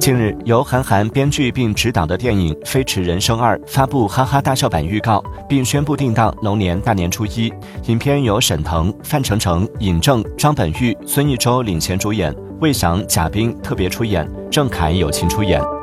近日由韩寒编剧并执导的电影飞驰人生二发布哈哈大笑版预告并宣布定档龙年大年初一。影片由沈腾范丞丞尹正张本煜孙艺洲领衔主演魏翔贾冰特别出演郑恺友情出演。